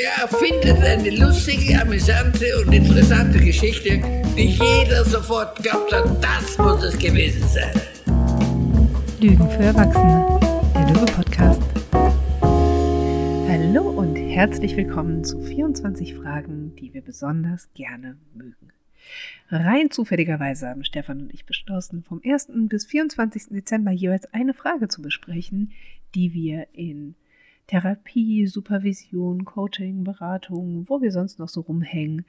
Der erfindet eine lustige, amüsante und interessante Geschichte, die jeder sofort glaubt hat, das muss es gewesen sein. Lügen für Erwachsene, der Löwe-Podcast. Hallo und herzlich willkommen zu 24 Fragen, die wir besonders gerne mögen. Rein zufälligerweise haben Stefan und ich beschlossen, vom 1. bis 24. Dezember jeweils eine Frage zu besprechen, die wir in Therapie, Supervision, Coaching, Beratung, wo wir sonst noch so rumhängen,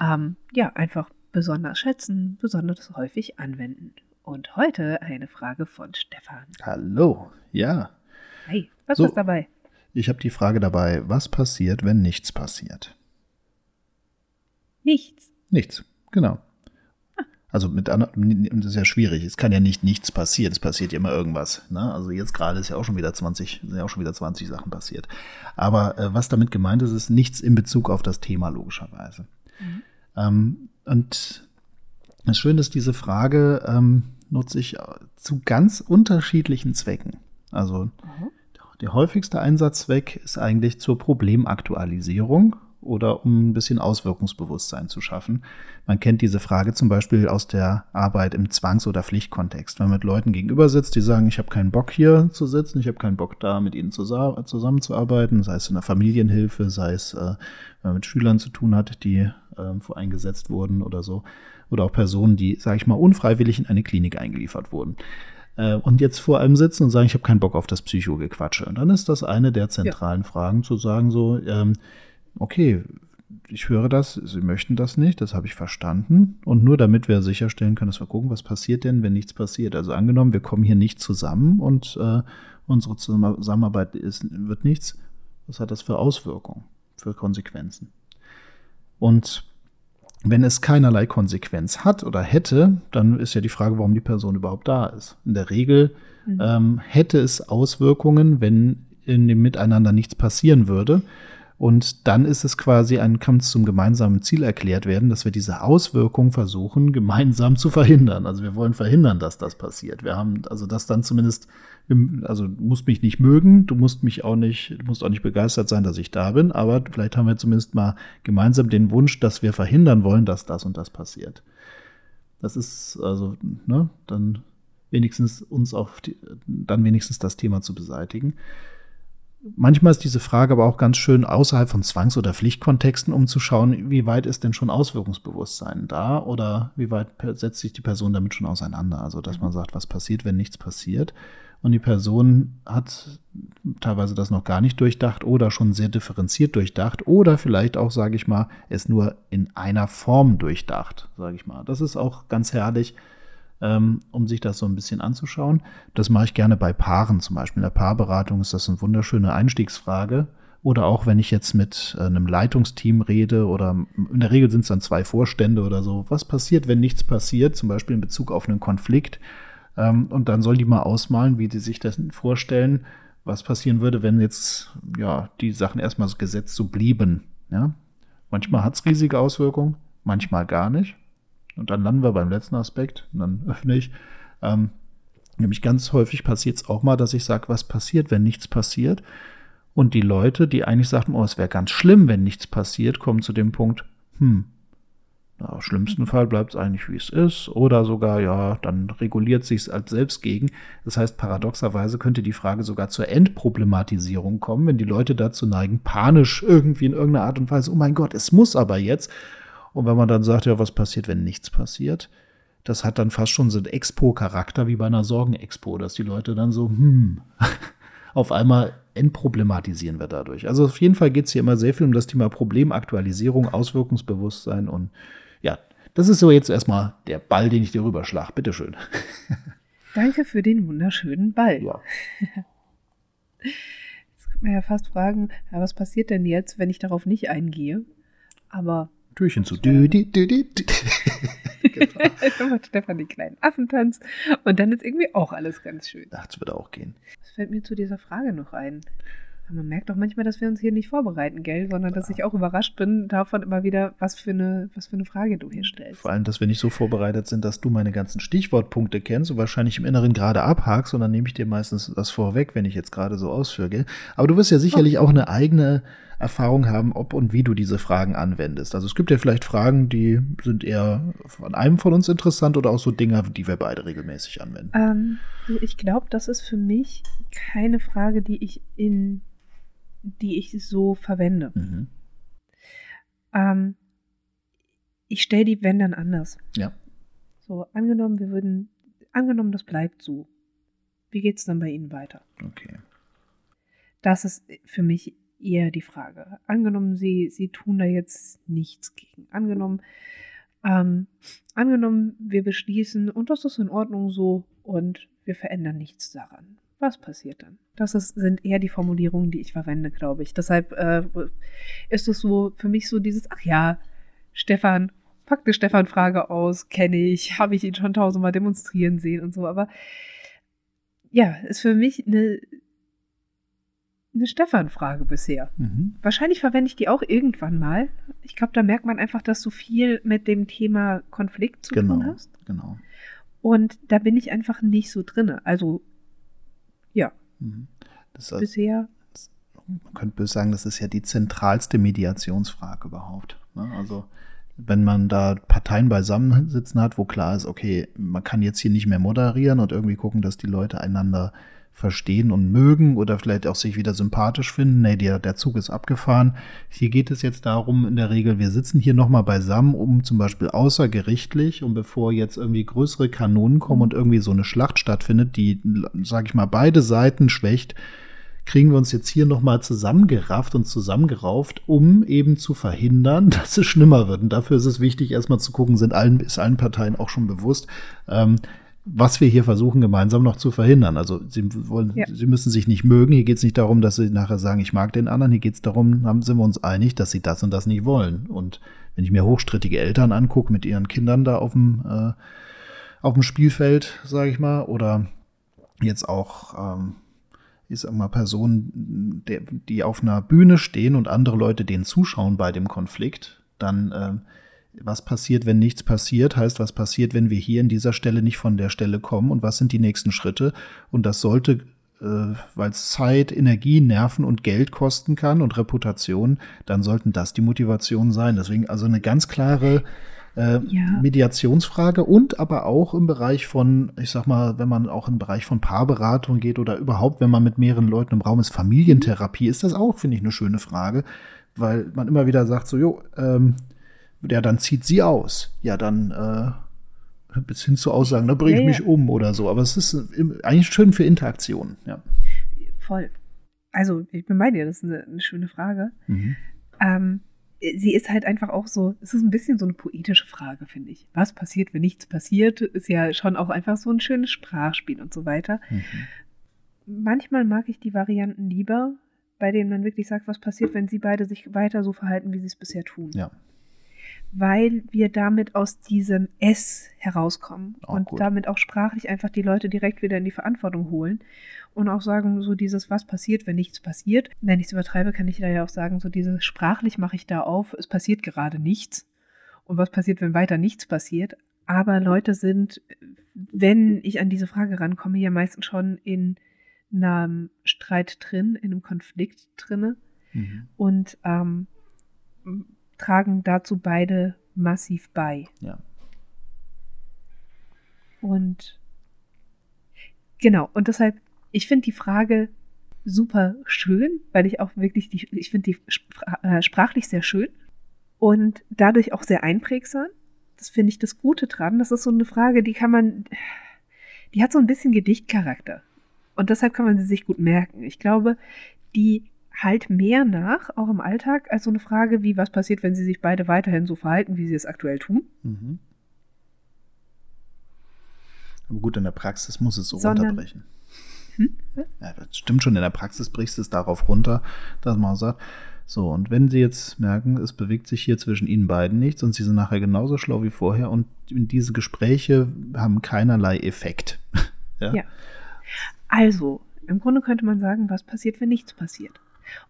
ähm, ja, einfach besonders schätzen, besonders häufig anwenden. Und heute eine Frage von Stefan. Hallo, ja. Hi, was So. ist dabei? Ich habe die Frage dabei, was passiert, wenn nichts passiert? Nichts. Nichts, genau. Also mit anderen, das ist ja schwierig. Es kann ja nicht nichts passieren. Es passiert ja immer irgendwas. Ne? Also jetzt gerade ist ja auch schon wieder 20, sind ja auch schon wieder 20 Sachen passiert. Aber äh, was damit gemeint ist, ist nichts in Bezug auf das Thema logischerweise. Ähm, und das Schöne ist, diese Frage ähm, nutze ich äh, zu ganz unterschiedlichen Zwecken. Also der häufigste Einsatzzweck ist eigentlich zur Problemaktualisierung oder um ein bisschen Auswirkungsbewusstsein zu schaffen. Man kennt diese Frage zum Beispiel aus der Arbeit im Zwangs- oder Pflichtkontext. Wenn man mit Leuten gegenüber sitzt, die sagen, ich habe keinen Bock hier zu sitzen, ich habe keinen Bock da mit ihnen zusa- zusammenzuarbeiten, sei es in der Familienhilfe, sei es, äh, wenn man mit Schülern zu tun hat, die ähm, voreingesetzt wurden oder so, oder auch Personen, die, sage ich mal, unfreiwillig in eine Klinik eingeliefert wurden äh, und jetzt vor einem sitzen und sagen, ich habe keinen Bock auf das Psychogequatsche. Und dann ist das eine der zentralen Fragen, zu sagen so, ähm, okay, ich höre das, Sie möchten das nicht, das habe ich verstanden. Und nur damit wir sicherstellen können, dass wir gucken, was passiert denn, wenn nichts passiert. Also angenommen, wir kommen hier nicht zusammen und äh, unsere Zusammenarbeit ist, wird nichts, was hat das für Auswirkungen, für Konsequenzen? Und wenn es keinerlei Konsequenz hat oder hätte, dann ist ja die Frage, warum die Person überhaupt da ist. In der Regel ähm, hätte es Auswirkungen, wenn in dem Miteinander nichts passieren würde. Und dann ist es quasi ein Kampf zum gemeinsamen Ziel erklärt werden, dass wir diese Auswirkungen versuchen, gemeinsam zu verhindern. Also wir wollen verhindern, dass das passiert. Wir haben also das dann zumindest, also du musst mich nicht mögen, du musst mich auch nicht, du musst auch nicht begeistert sein, dass ich da bin, aber vielleicht haben wir zumindest mal gemeinsam den Wunsch, dass wir verhindern wollen, dass das und das passiert. Das ist also, ne, dann wenigstens uns auf die, dann wenigstens das Thema zu beseitigen. Manchmal ist diese Frage aber auch ganz schön außerhalb von Zwangs- oder Pflichtkontexten, um zu schauen, wie weit ist denn schon Auswirkungsbewusstsein da oder wie weit setzt sich die Person damit schon auseinander. Also, dass man sagt, was passiert, wenn nichts passiert. Und die Person hat teilweise das noch gar nicht durchdacht oder schon sehr differenziert durchdacht oder vielleicht auch, sage ich mal, es nur in einer Form durchdacht, sage ich mal. Das ist auch ganz herrlich, um sich das so ein bisschen anzuschauen. Das mache ich gerne bei Paaren zum Beispiel. In der Paarberatung ist das eine wunderschöne Einstiegsfrage. Oder auch wenn ich jetzt mit äh, einem Leitungsteam rede oder in der Regel sind es dann zwei Vorstände oder so. Was passiert, wenn nichts passiert, zum Beispiel in Bezug auf einen Konflikt? Ähm, und dann soll die mal ausmalen, wie die sich das vorstellen, was passieren würde, wenn jetzt ja die Sachen erstmal gesetzt so blieben. Ja? Manchmal hat es riesige Auswirkungen, manchmal gar nicht. Und dann landen wir beim letzten Aspekt und dann öffne ich. Ähm, nämlich ganz häufig passiert es auch mal, dass ich sage, was passiert, wenn nichts passiert. Und die Leute, die eigentlich sagten, oh, es wäre ganz schlimm, wenn nichts passiert, kommen zu dem Punkt, hm, na, im schlimmsten Fall bleibt es eigentlich, wie es ist. Oder sogar, ja, dann reguliert sich es als selbst gegen. Das heißt, paradoxerweise könnte die Frage sogar zur Endproblematisierung kommen, wenn die Leute dazu neigen, panisch irgendwie in irgendeiner Art und Weise, oh mein Gott, es muss aber jetzt. Und wenn man dann sagt, ja, was passiert, wenn nichts passiert, das hat dann fast schon so einen Expo-Charakter wie bei einer Sorgenexpo, dass die Leute dann so, hm, auf einmal entproblematisieren wir dadurch. Also auf jeden Fall geht es hier immer sehr viel um das Thema Problemaktualisierung, Auswirkungsbewusstsein und ja, das ist so jetzt erstmal der Ball, den ich dir rüberschlag. Bitteschön. Danke für den wunderschönen Ball. Ja. Jetzt könnte man ja fast fragen, ja, was passiert denn jetzt, wenn ich darauf nicht eingehe? Aber Türchen zu. Dü. genau. dann macht Stefan den kleinen Affentanz und dann ist irgendwie auch alles ganz schön. Das wird auch gehen. Was fällt mir zu dieser Frage noch ein? Man merkt doch manchmal, dass wir uns hier nicht vorbereiten, gell? Sondern dass ich auch überrascht bin davon immer wieder, was für eine, was für eine Frage du hier stellst. Vor allem, dass wir nicht so vorbereitet sind, dass du meine ganzen Stichwortpunkte kennst und wahrscheinlich im Inneren gerade abhakst und dann nehme ich dir meistens das vorweg, wenn ich jetzt gerade so ausführe. Gell? Aber du wirst ja sicherlich auch eine eigene, Erfahrung haben, ob und wie du diese Fragen anwendest. Also es gibt ja vielleicht Fragen, die sind eher von einem von uns interessant oder auch so Dinge, die wir beide regelmäßig anwenden. Ähm, ich glaube, das ist für mich keine Frage, die ich in die ich so verwende. Mhm. Ähm, ich stelle die wenn dann anders. Ja. So, angenommen, wir würden, angenommen, das bleibt so. Wie geht es dann bei Ihnen weiter? Okay. Das ist für mich eher die Frage. Angenommen, Sie, Sie tun da jetzt nichts gegen. Angenommen, ähm, angenommen, wir beschließen, und das ist in Ordnung so, und wir verändern nichts daran. Was passiert dann? Das ist, sind eher die Formulierungen, die ich verwende, glaube ich. Deshalb äh, ist es so für mich so dieses, ach ja, Stefan, pack eine Stefan-Frage aus, kenne ich, habe ich ihn schon tausendmal demonstrieren sehen und so. Aber ja, ist für mich eine, eine Stefan-Frage bisher. Mhm. Wahrscheinlich verwende ich die auch irgendwann mal. Ich glaube, da merkt man einfach, dass du viel mit dem Thema Konflikt zu Genau, tun hast. genau. Und da bin ich einfach nicht so drin. Also, ja, Mhm. Das bisher. man könnte böse sagen, das ist ja die zentralste Mediationsfrage überhaupt. Ne? Also wenn man da Parteien beisammen sitzen hat, wo klar ist, okay, man kann jetzt hier nicht mehr moderieren und irgendwie gucken, dass die Leute einander verstehen und mögen oder vielleicht auch sich wieder sympathisch finden. Nee, der, der Zug ist abgefahren. Hier geht es jetzt darum, in der Regel, wir sitzen hier nochmal beisammen, um zum Beispiel außergerichtlich und bevor jetzt irgendwie größere Kanonen kommen und irgendwie so eine Schlacht stattfindet, die, sag ich mal, beide Seiten schwächt, kriegen wir uns jetzt hier nochmal zusammengerafft und zusammengerauft, um eben zu verhindern, dass es schlimmer wird. Und dafür ist es wichtig, erstmal zu gucken, sind allen, ist allen Parteien auch schon bewusst, ähm, was wir hier versuchen, gemeinsam noch zu verhindern. Also sie wollen, Ja. sie müssen sich nicht mögen. Hier geht es nicht darum, dass sie nachher sagen, ich mag den anderen. Hier geht es darum, haben, sind wir uns einig, dass sie das und das nicht wollen. Und wenn ich mir hochstrittige Eltern angucke mit ihren Kindern da auf dem, äh, auf dem Spielfeld, sage ich mal, oder jetzt auch ähm, ich sag mal, Personen, der, die auf einer Bühne stehen und andere Leute denen zuschauen bei dem Konflikt, dann ähm, was passiert, wenn nichts passiert, heißt, was passiert, wenn wir hier in dieser Stelle nicht von der Stelle kommen und was sind die nächsten Schritte. Und das sollte, äh, weil es Zeit, Energie, Nerven und Geld kosten kann und Reputation, dann sollten das die Motivationen sein. Deswegen also eine ganz klare äh, Ja. Mediationsfrage und aber auch im Bereich von, ich sag mal, wenn man auch im Bereich von Paarberatung geht oder überhaupt, wenn man mit mehreren Leuten im Raum ist, Familientherapie, ist das auch, finde ich, eine schöne Frage, weil man immer wieder sagt so, jo, ähm, ja, dann zieht sie aus. Ja, dann äh, bis hin zu Aussagen, da bringe ich Ja, ja. mich um oder so. Aber es ist eigentlich schön für Interaktion, ja. Voll. Also, ich bin bei dir, das ist eine, eine schöne Frage. Mhm. Ähm, sie ist halt einfach auch so, es ist ein bisschen so eine poetische Frage, finde ich. Was passiert, wenn nichts passiert? Ist ja schon auch einfach so ein schönes Sprachspiel und so weiter. Mhm. Manchmal mag ich die Varianten lieber, bei denen man wirklich sagt, was passiert, wenn sie beide sich weiter so verhalten, wie sie es bisher tun. Ja. Weil wir damit aus diesem S herauskommen Auch und gut. damit auch sprachlich einfach die Leute direkt wieder in die Verantwortung holen und auch sagen, so dieses, was passiert, wenn nichts passiert. Wenn ich es übertreibe, kann ich da ja auch sagen, so dieses sprachlich mache ich da auf, es passiert gerade nichts. Und was passiert, wenn weiter nichts passiert? Aber Leute sind, wenn ich an diese Frage rankomme, ja meistens schon in einem Streit drin, in einem Konflikt drinne Mhm. und ähm, tragen dazu beide massiv bei. Ja. Und genau, und deshalb, ich finde die Frage super schön, weil ich auch wirklich die, ich finde die äh, sprachlich sehr schön und dadurch auch sehr einprägsam. Das finde ich das Gute dran. Das ist so eine Frage, die kann man, die hat so ein bisschen Gedichtcharakter. Und deshalb kann man sie sich gut merken. Ich glaube, die halt mehr nach, auch im Alltag, als so eine Frage wie, was passiert, wenn sie sich beide weiterhin so verhalten, wie sie es aktuell tun. Mhm. Aber gut, in der Praxis muss es so Sondern- runterbrechen. Hm? Ja, das stimmt schon, in der Praxis brichst du es darauf runter, dass man sagt, so, und wenn sie jetzt merken, es bewegt sich hier zwischen ihnen beiden nichts und sie sind nachher genauso schlau wie vorher und diese Gespräche haben keinerlei Effekt. ja? Ja. Also, im Grunde könnte man sagen, was passiert, wenn nichts passiert.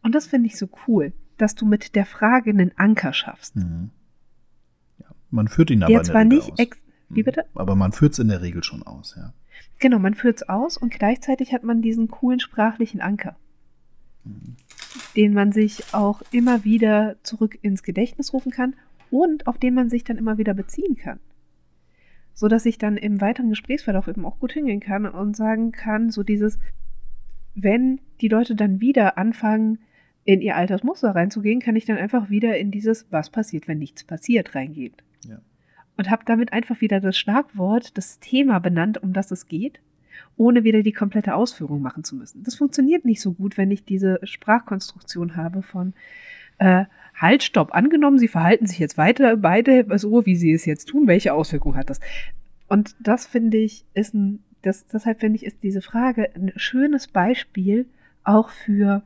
Und das finde ich so cool, dass du mit der Frage einen Anker schaffst. Mhm. ja. Man führt ihn aber der zwar nicht aus. wie Mhm. bitte? Aber man führt es in der Regel schon aus, ja. Genau, man führt es aus und gleichzeitig hat man diesen coolen sprachlichen Anker. den man sich auch immer wieder zurück ins Gedächtnis rufen kann und auf den man sich dann immer wieder beziehen kann. So dass ich dann im weiteren Gesprächsverlauf eben auch gut hingehen kann und sagen kann, so dieses, wenn die Leute dann wieder anfangen, in ihr altes Muster reinzugehen, kann ich dann einfach wieder in dieses Was passiert, wenn nichts passiert reingehen. Ja. Und habe damit einfach wieder das Schlagwort, das Thema benannt, um das es geht, ohne wieder die komplette Ausführung machen zu müssen. Das funktioniert nicht so gut, wenn ich diese Sprachkonstruktion habe von äh, Halt, stopp, angenommen, sie verhalten sich jetzt weiter, beide so, wie sie es jetzt tun, welche Auswirkungen hat das? Und das finde ich, ist ein, das, deshalb finde ich, ist diese Frage ein schönes Beispiel auch für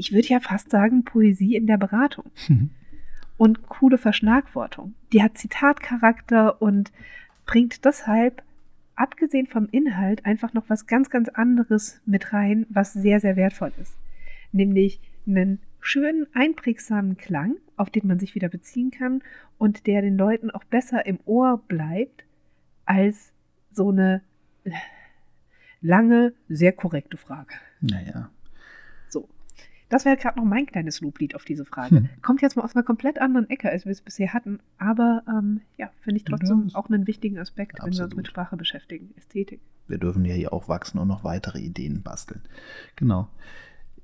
ich würde ja fast sagen, Poesie in der Beratung. Mhm. Und coole Verschlagwortung. Die hat Zitatcharakter und bringt deshalb, abgesehen vom Inhalt, einfach noch was ganz, ganz anderes mit rein, was sehr, sehr wertvoll ist. Nämlich einen schönen, einprägsamen Klang, auf den man sich wieder beziehen kann und der den Leuten auch besser im Ohr bleibt als so eine lange, sehr korrekte Frage. Naja. Das wäre gerade noch mein kleines Loblied auf diese Frage. Hm. Kommt jetzt mal aus einer komplett anderen Ecke, als wir es bisher hatten. Aber ähm, ja, finde ich trotzdem ja, auch einen wichtigen Aspekt, absolut. wenn wir uns mit Sprache beschäftigen. Ästhetik. Wir dürfen ja hier auch wachsen und noch weitere Ideen basteln. Genau.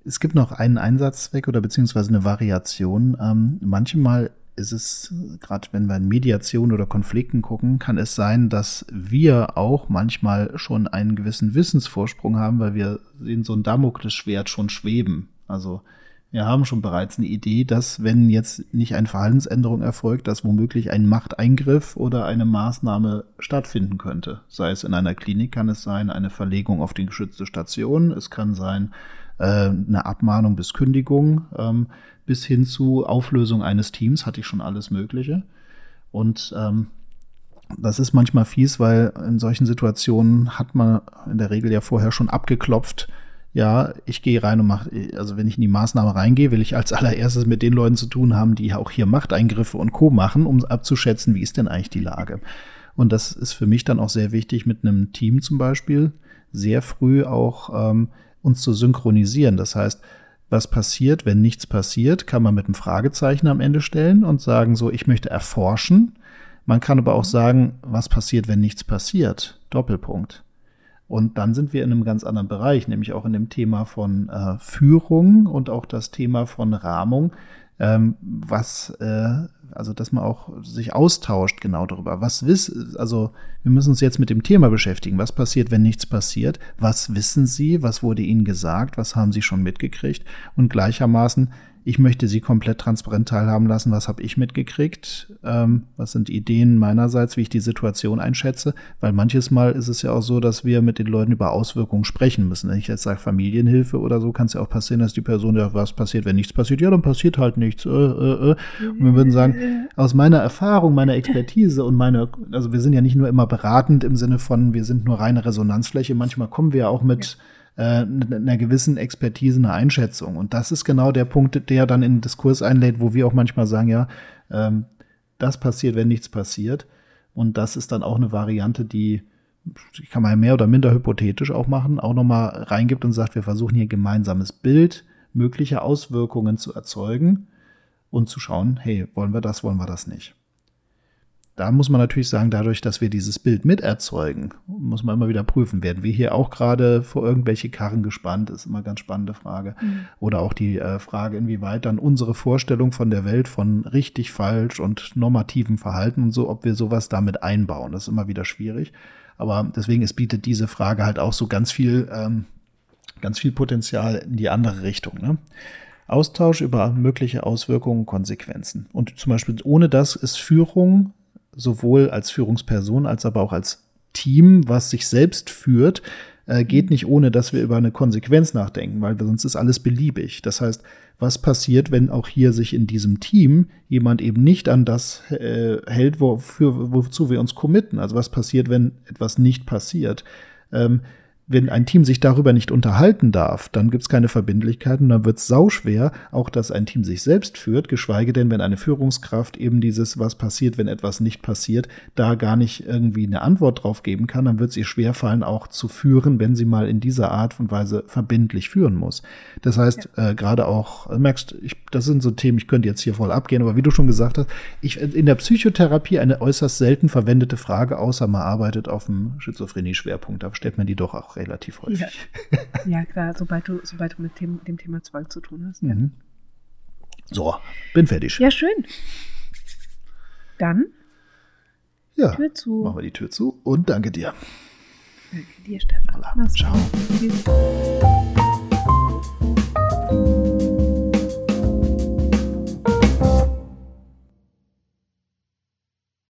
Es gibt noch einen Einsatzzweck oder beziehungsweise eine Variation. Ähm, manchmal ist es, gerade wenn wir in Mediation oder Konflikten gucken, kann es sein, dass wir auch manchmal schon einen gewissen Wissensvorsprung haben, weil wir sehen so ein Damoklesschwert schon schweben also wir haben schon bereits eine Idee, dass wenn jetzt nicht eine Verhaltensänderung erfolgt, dass womöglich ein Machteingriff oder eine Maßnahme stattfinden könnte. Sei es in einer Klinik, kann es sein, eine Verlegung auf die geschützte Station, es kann sein eine Abmahnung bis Kündigung, ähm, bis hin zu Auflösung eines Teams, hatte ich schon alles Mögliche. Und ähm, das ist manchmal fies, weil in solchen Situationen hat man in der Regel ja vorher schon abgeklopft, ja, ich gehe rein und mache, also wenn ich in die Maßnahme reingehe, will ich als allererstes mit den Leuten zu tun haben, die auch hier Machteingriffe und Co. machen, um abzuschätzen, wie ist denn eigentlich die Lage. Und das ist für mich dann auch sehr wichtig, mit einem Team zum Beispiel sehr früh auch ähm, uns zu synchronisieren. Das heißt, was passiert, wenn nichts passiert, kann man mit einem Fragezeichen am Ende stellen und sagen, so, ich möchte erforschen. Man kann aber auch sagen, was passiert, wenn nichts passiert? Doppelpunkt. Und dann sind wir in einem ganz anderen Bereich, nämlich auch in dem Thema von äh, Führung und auch das Thema von Rahmung, ähm, was, äh, also dass man auch sich austauscht genau darüber. Was wissen, also wir müssen uns jetzt mit dem Thema beschäftigen. Was passiert, wenn nichts passiert? Was wissen Sie? Was wurde Ihnen gesagt? Was haben Sie schon mitgekriegt? Und gleichermaßen, ich möchte Sie komplett transparent teilhaben lassen. Was habe ich mitgekriegt? Ähm, was sind Ideen meinerseits, wie ich die Situation einschätze? Weil manches Mal ist es ja auch so, dass wir mit den Leuten über Auswirkungen sprechen müssen. Wenn ich jetzt sage Familienhilfe oder so, kann es ja auch passieren, dass die Person ja, was passiert, wenn nichts passiert? Ja, dann passiert halt nichts. Äh, äh, äh. Und wir würden sagen, aus meiner Erfahrung, meiner Expertise und meiner, also wir sind ja nicht nur immer beratend im Sinne von, wir sind nur reine Resonanzfläche. Manchmal kommen wir ja auch mit äh, einer gewissen Expertise eine Einschätzung. Und das ist genau der Punkt, der dann in den Diskurs einlädt, wo wir auch manchmal sagen, ja, ähm, das passiert, wenn nichts passiert. Und das ist dann auch eine Variante, die kann man ja mehr oder minder hypothetisch auch machen, auch nochmal reingibt und sagt, wir versuchen hier gemeinsames Bild möglicher Auswirkungen zu erzeugen und zu schauen, hey, wollen wir das, wollen wir das nicht da muss man natürlich sagen, dadurch, dass wir dieses Bild miterzeugen, muss man immer wieder prüfen, werden wir hier auch gerade vor irgendwelche Karren gespannt, ist immer eine ganz spannende Frage. Mhm. Oder auch die äh, Frage, inwieweit dann unsere Vorstellung von der Welt von richtig, falsch und normativem Verhalten und so, ob wir sowas damit einbauen. Das ist immer wieder schwierig. Aber deswegen, es bietet diese Frage halt auch so ganz viel, ähm, ganz viel Potenzial in die andere Richtung. Ne? Austausch über mögliche Auswirkungen, Konsequenzen. Und zum Beispiel ohne das ist Führung sowohl als Führungsperson als aber auch als Team, was sich selbst führt, äh, geht nicht ohne, dass wir über eine Konsequenz nachdenken, weil sonst ist alles beliebig. Das heißt, was passiert, wenn auch hier sich in diesem Team jemand eben nicht an das äh, hält, wofür, wozu wir uns committen? Also was passiert, wenn etwas nicht passiert? Ähm, wenn ein Team sich darüber nicht unterhalten darf, dann gibt es keine Verbindlichkeiten, dann wird es sauschwer, auch dass ein Team sich selbst führt, geschweige denn, wenn eine Führungskraft eben dieses, was passiert, wenn etwas nicht passiert, da gar nicht irgendwie eine Antwort drauf geben kann, dann wird es ihr schwerfallen, auch zu führen, wenn sie mal in dieser Art und Weise verbindlich führen muss. Das heißt, ja. äh, gerade auch, äh, merkst, ich, das sind so Themen, ich könnte jetzt hier voll abgehen, aber wie du schon gesagt hast, ich, in der Psychotherapie eine äußerst selten verwendete Frage, außer man arbeitet auf dem Schizophrenie-Schwerpunkt, da stellt man die doch auch relativ häufig. Ja, ja klar, sobald du, sobald du mit dem, dem Thema Zwang zu tun hast. Ja. Mhm. So, bin fertig. Ja, schön. Dann ja, Tür zu. machen wir die Tür zu und danke dir. Danke dir, Stefan. Ciao. Tschüss.